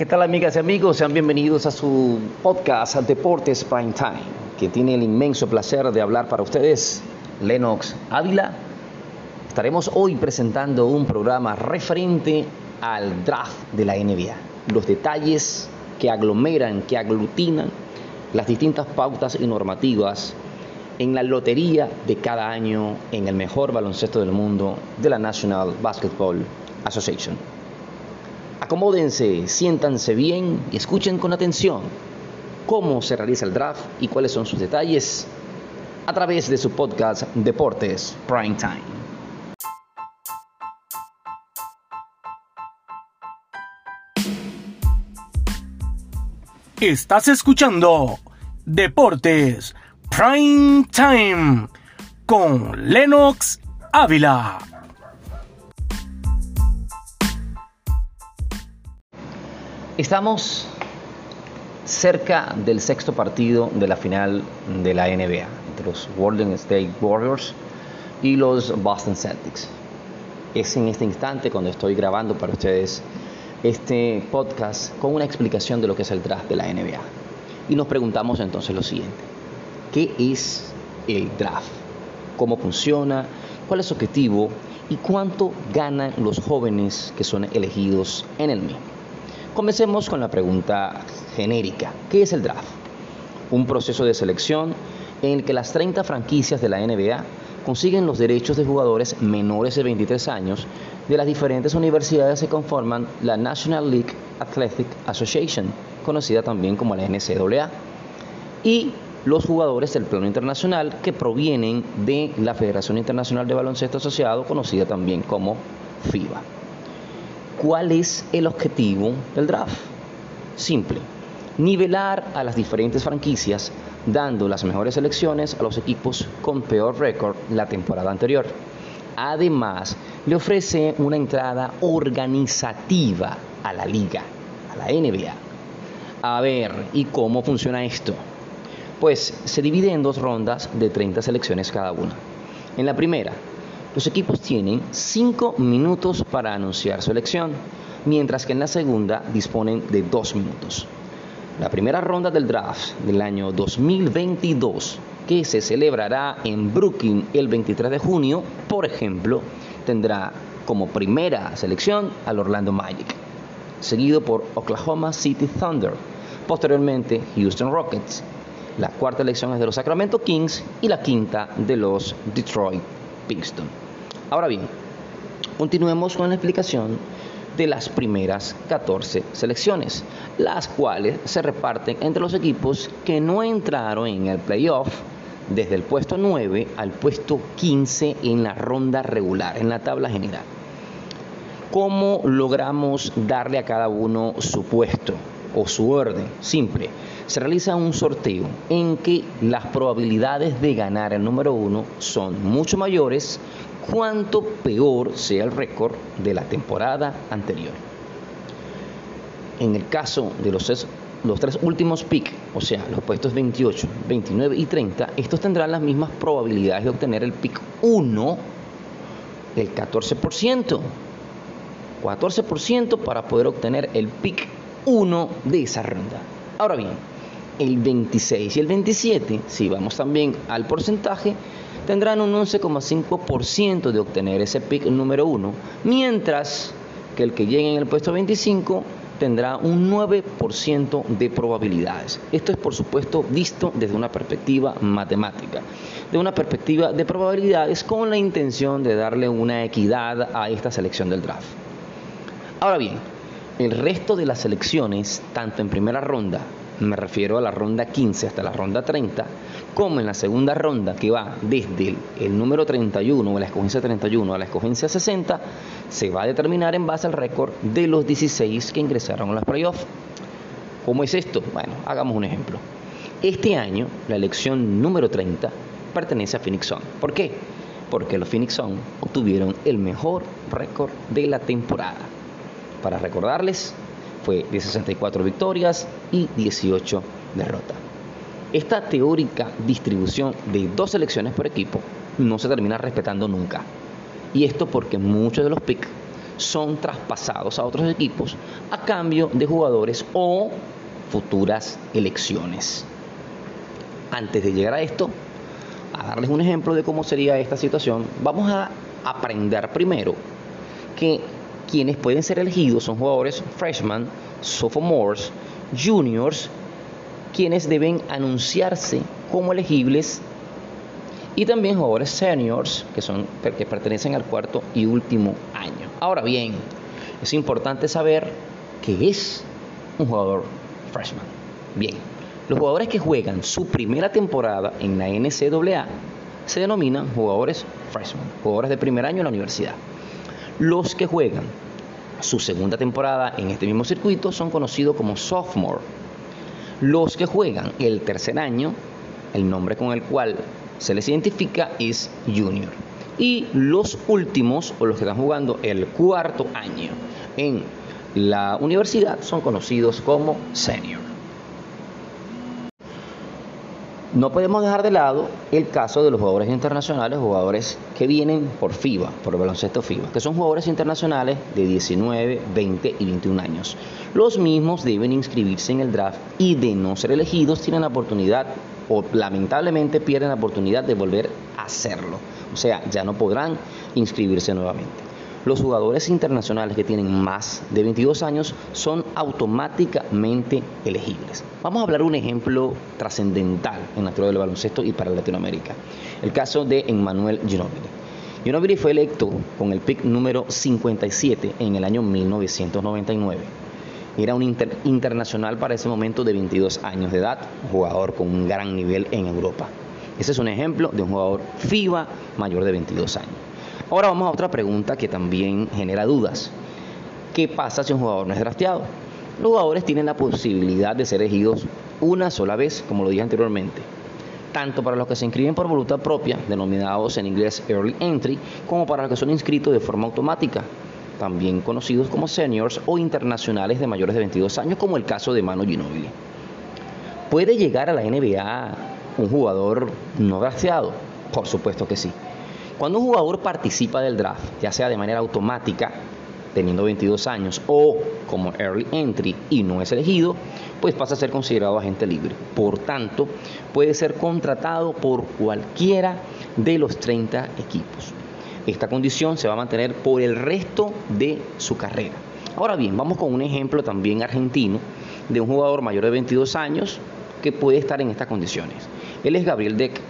¿qué tal amigas y amigos? Sean bienvenidos a su podcast Deportes Prime Time, que tiene el inmenso placer de hablar para ustedes, Lennox Ávila. Estaremos hoy presentando un programa referente al draft de la NBA, los detalles que aglomeran, que aglutinan las distintas pautas y normativas en la lotería de cada año en el mejor baloncesto del mundo de la National Basketball Association. Acomódense, siéntanse bien y escuchen con atención cómo se realiza el draft y cuáles son sus detalles a través de su podcast Deportes Prime Time. Estás escuchando Deportes Prime Time con Lennox Ávila. Estamos cerca del sexto partido de la final de la NBA entre los Golden State Warriors y los Boston Celtics. Es en este instante cuando estoy grabando para ustedes este podcast con una explicación de lo que es el draft de la NBA. Y nos preguntamos entonces lo siguiente. ¿Qué es el draft? ¿Cómo funciona? ¿Cuál es su objetivo? ¿Y cuánto ganan los jóvenes que son elegidos en el mismo? Comencemos con la pregunta genérica. ¿Qué es el draft? Un proceso de selección en el que las 30 franquicias de la NBA consiguen los derechos de jugadores menores de 23 años de las diferentes universidades que conforman la National League Athletic Association, conocida también como la NCAA. Y los jugadores del plano internacional que provienen de la Federación Internacional de Baloncesto Asociado, conocida también como FIBA. ¿Cuál es el objetivo del draft? Simple, nivelar a las diferentes franquicias dando las mejores selecciones a los equipos con peor récord la temporada anterior. Además, le ofrece una entrada organizativa a la liga, a la NBA. A ver, ¿y cómo funciona esto? Pues se divide en dos rondas de 30 selecciones cada una. En la primera, los equipos tienen 5 minutos para anunciar su elección, mientras que en la segunda disponen de 2 minutos. La primera ronda del draft del año 2022, que se celebrará en Brooklyn el 23 de junio, por ejemplo, tendrá como primera selección al Orlando Magic, seguido por Oklahoma City Thunder, posteriormente Houston Rockets, la cuarta elección es de los Sacramento Kings y la quinta de los Detroit Ahora bien, continuemos con la explicación de las primeras 14 selecciones, las cuales se reparten entre los equipos que no entraron en el playoff desde el puesto 9 al puesto 15 en la ronda regular, en la tabla general. ¿Cómo logramos darle a cada uno su puesto o su orden? Simple se realiza un sorteo en que las probabilidades de ganar el número uno son mucho mayores cuanto peor sea el récord de la temporada anterior. En el caso de los, tres últimos picks, o sea, los puestos 28, 29 y 30, estos tendrán las mismas probabilidades de obtener el pick 1 del 14%. 14% para poder obtener el pick 1 de esa ronda. Ahora bien, el 26 y el 27, si vamos también al porcentaje, tendrán un 11,5% de obtener ese pick número 1, mientras que el que llegue en el puesto 25 tendrá un 9% de probabilidades. Esto es por supuesto visto desde una perspectiva matemática, de una perspectiva de probabilidades con la intención de darle una equidad a esta selección del draft. Ahora bien, el resto de las selecciones, tanto en primera ronda me refiero a la ronda 15 hasta la ronda 30, como en la segunda ronda que va desde el, número 31 o la escogencia 31 a la escogencia 60, se va a determinar en base al récord de los 16 que ingresaron a los playoffs. ¿Cómo es esto? Bueno, hagamos un ejemplo. Este año, la elección número 30 pertenece a Phoenix Sun. ¿Por qué? Porque los Phoenix Sun obtuvieron el mejor récord de la temporada. Para recordarles, fue de 64 victorias y 18 derrotas. Esta teórica distribución de dos selecciones por equipo no se termina respetando nunca. Y esto porque muchos de los picks son traspasados a otros equipos a cambio de jugadores o futuras elecciones. Antes de llegar a esto, a darles un ejemplo de cómo sería esta situación, vamos a aprender primero que quienes pueden ser elegidos son jugadores freshman, sophomores, juniors, quienes deben anunciarse como elegibles y también jugadores seniors que son que pertenecen al cuarto y último año. Ahora bien, es importante saber qué es un jugador freshman. Bien, los jugadores que juegan su primera temporada en la NCAA se denominan jugadores freshman, jugadores de primer año en la universidad. Los que juegan su segunda temporada en este mismo circuito son conocidos como sophomore. Los que juegan el tercer año, el nombre con el cual se les identifica es junior. Y los últimos, o los que están jugando el cuarto año en la universidad, son conocidos como senior. No podemos dejar de lado el caso de los jugadores internacionales, jugadores que vienen por FIBA, por el baloncesto FIBA, que son jugadores internacionales de 19, 20 y 21 años. Los mismos deben inscribirse en el draft y de no ser elegidos tienen la oportunidad o lamentablemente pierden la oportunidad de volver a hacerlo. O sea, ya no podrán inscribirse nuevamente los jugadores internacionales que tienen más de 22 años son automáticamente elegibles. Vamos a hablar un ejemplo trascendental en la historia del baloncesto y para Latinoamérica. El caso de Emmanuel Ginobili. Ginobili fue electo con el pick número 57 en el año 1999. Era un internacional para ese momento de 22 años de edad, jugador con un gran nivel en Europa. Ese es un ejemplo de un jugador FIBA mayor de 22 años. Ahora vamos a otra pregunta que también genera dudas. ¿Qué pasa si un jugador no es drafteado? Los jugadores tienen la posibilidad de ser elegidos una sola vez, como lo dije anteriormente, tanto para los que se inscriben por voluntad propia, denominados en inglés early entry, como para los que son inscritos de forma automática, también conocidos como seniors o internacionales de mayores de 22 años, como el caso de Manu Ginobili. ¿Puede llegar a la NBA un jugador no drafteado? Por supuesto que sí. Cuando un jugador participa del draft, ya sea de manera automática, teniendo 22 años, o como early entry y no es elegido, pues pasa a ser considerado agente libre. Por tanto, puede ser contratado por cualquiera de los 30 equipos. Esta condición se va a mantener por el resto de su carrera. Ahora bien, vamos con un ejemplo también argentino de un jugador mayor de 22 años que puede estar en estas condiciones. Él es Gabriel Deck,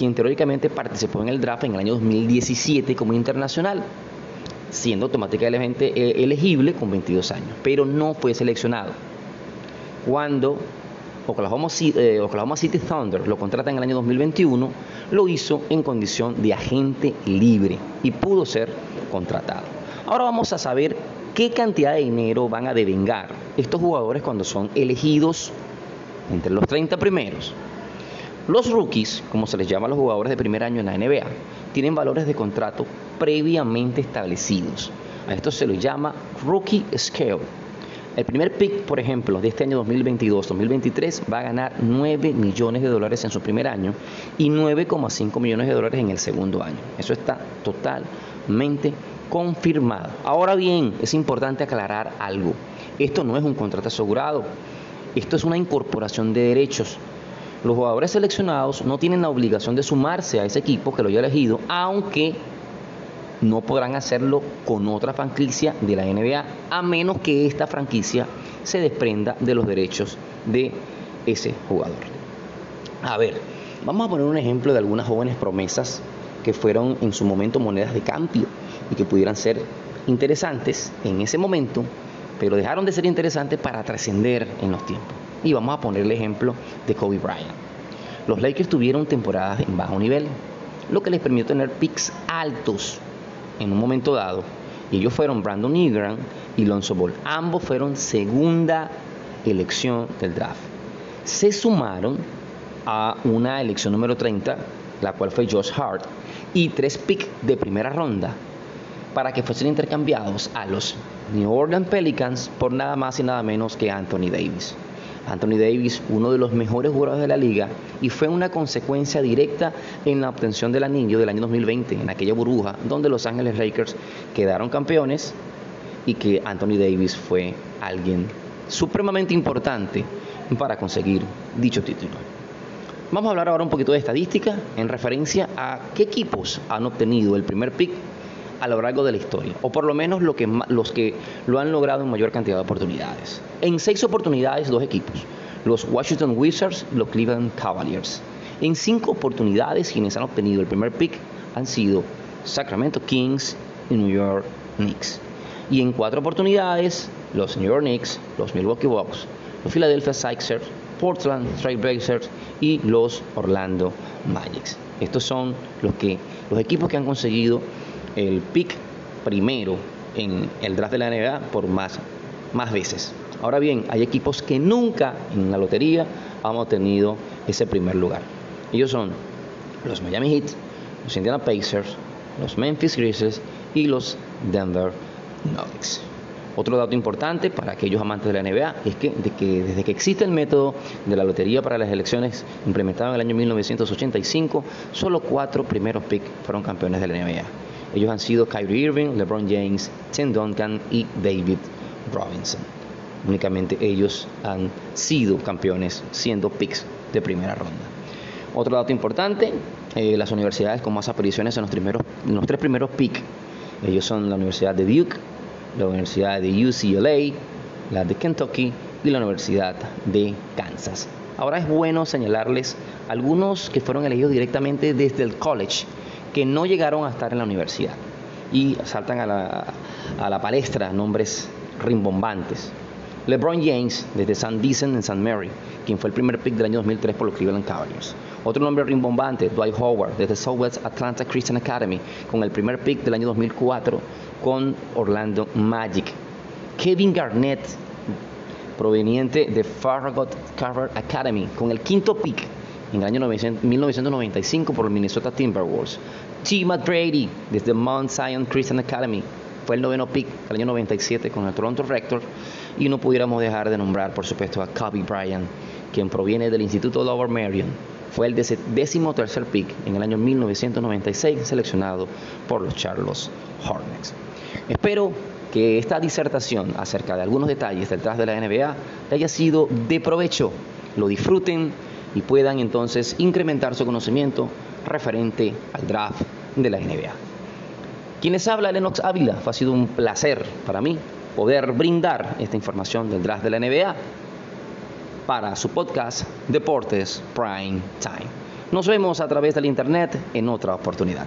quien teóricamente participó en el draft en el año 2017 como internacional, siendo automáticamente eh, elegible con 22 años, pero no fue seleccionado. Cuando eh, Oklahoma, City Thunder lo contrata en el año 2021, lo hizo en condición de agente libre y pudo ser contratado. Ahora vamos a saber qué cantidad de dinero van a devengar estos jugadores cuando son elegidos entre los 30 primeros. Los rookies, como se les llama a los jugadores de primer año en la NBA, tienen valores de contrato previamente establecidos. A esto se les llama rookie scale. El primer pick, por ejemplo, de este año 2022-2023 va a ganar 9 millones de dólares en su primer año y 9,5 millones de dólares en el segundo año. Eso está totalmente confirmado. Ahora bien, es importante aclarar algo. Esto no es un contrato asegurado. Esto es una incorporación de derechos los jugadores seleccionados no tienen la obligación de sumarse a ese equipo que lo haya elegido, aunque no podrán hacerlo con otra franquicia de la NBA, a menos que esta franquicia se desprenda de los derechos de ese jugador. A ver, vamos a poner un ejemplo de algunas jóvenes promesas que fueron en su momento monedas de cambio y que pudieran ser interesantes en ese momento, pero dejaron de ser interesantes para trascender en los tiempos. Y vamos a poner el ejemplo de Kobe Bryant. Los Lakers tuvieron temporadas en bajo nivel, lo que les permitió tener picks altos en un momento dado. Y ellos fueron Brandon Ingram y Lonzo Ball. Ambos fueron segunda elección del draft. Se sumaron a una elección número 30, la cual fue Josh Hart, y tres picks de primera ronda para que fuesen intercambiados a los New Orleans Pelicans por nada más y nada menos que Anthony Davis. Anthony Davis, uno de los mejores jugadores de la liga, y fue una consecuencia directa en la obtención del anillo del año 2020, en aquella burbuja donde Los Ángeles Lakers quedaron campeones y que Anthony Davis fue alguien supremamente importante para conseguir dicho título. Vamos a hablar ahora un poquito de estadística en referencia a qué equipos han obtenido el primer pick a lo largo de la historia, o por lo menos lo que, los que lo han logrado en mayor cantidad de oportunidades. En seis oportunidades, dos equipos, los Washington Wizards, los Cleveland Cavaliers. En cinco oportunidades, quienes han obtenido el primer pick han sido Sacramento Kings y New York Knicks. Y en cuatro oportunidades, los New York Knicks, los Milwaukee Bucks, los Philadelphia Sixers, Portland Trail Blazers y los Orlando Magic. Estos son los, que, los equipos que han conseguido el pick primero en el draft de la NBA por más, más veces. Ahora bien, hay equipos que nunca en la lotería han obtenido ese primer lugar. Ellos son los Miami Heat, los Indiana Pacers, los Memphis Grizzlies y los Denver Nuggets. Otro dato importante para aquellos amantes de la NBA es que, desde que existe el método de la lotería para las elecciones implementado en el año 1985, solo cuatro primeros picks fueron campeones de la NBA. Ellos han sido Kyrie Irving, LeBron James, Tim Duncan y David Robinson. Únicamente ellos han sido campeones siendo picks de primera ronda. Otro dato importante, eh, las universidades con más apariciones en los, primeros, los tres primeros picks. Ellos son la Universidad de Duke, la Universidad de UCLA, la de Kentucky y la Universidad de Kansas. Ahora es bueno señalarles algunos que fueron elegidos directamente desde el college, que no llegaron a estar en la universidad y saltan a la, a la palestra nombres rimbombantes. LeBron James desde San Vincent en St. Mary, quien fue el primer pick del año 2003 por los Cleveland Cavaliers. Otro nombre rimbombante, Dwight Howard desde Southwest Atlanta Christian Academy, con el primer pick del año 2004 con Orlando Magic. Kevin Garnett, proveniente de Farragut Carver Academy, con el quinto pick en el año 1995 por el Minnesota Timberwolves. T. Brady, desde Mount Zion Christian Academy, fue el noveno pick del año 97 con el Toronto Rector. Y no pudiéramos dejar de nombrar, por supuesto, a Kobe Bryant, quien proviene del Instituto Lower Merion. Fue el décimo tercer pick en el año 1996, seleccionado por los Charles Hornets. Espero que esta disertación acerca de algunos detalles detrás de la NBA haya sido de provecho, lo disfruten y puedan entonces incrementar su conocimiento referente al draft de la NBA. Quienes habla Lennox Ávila, ha sido un placer para mí poder brindar esta información del draft de la NBA para su podcast Deportes Prime Time. Nos vemos a través del internet en otra oportunidad.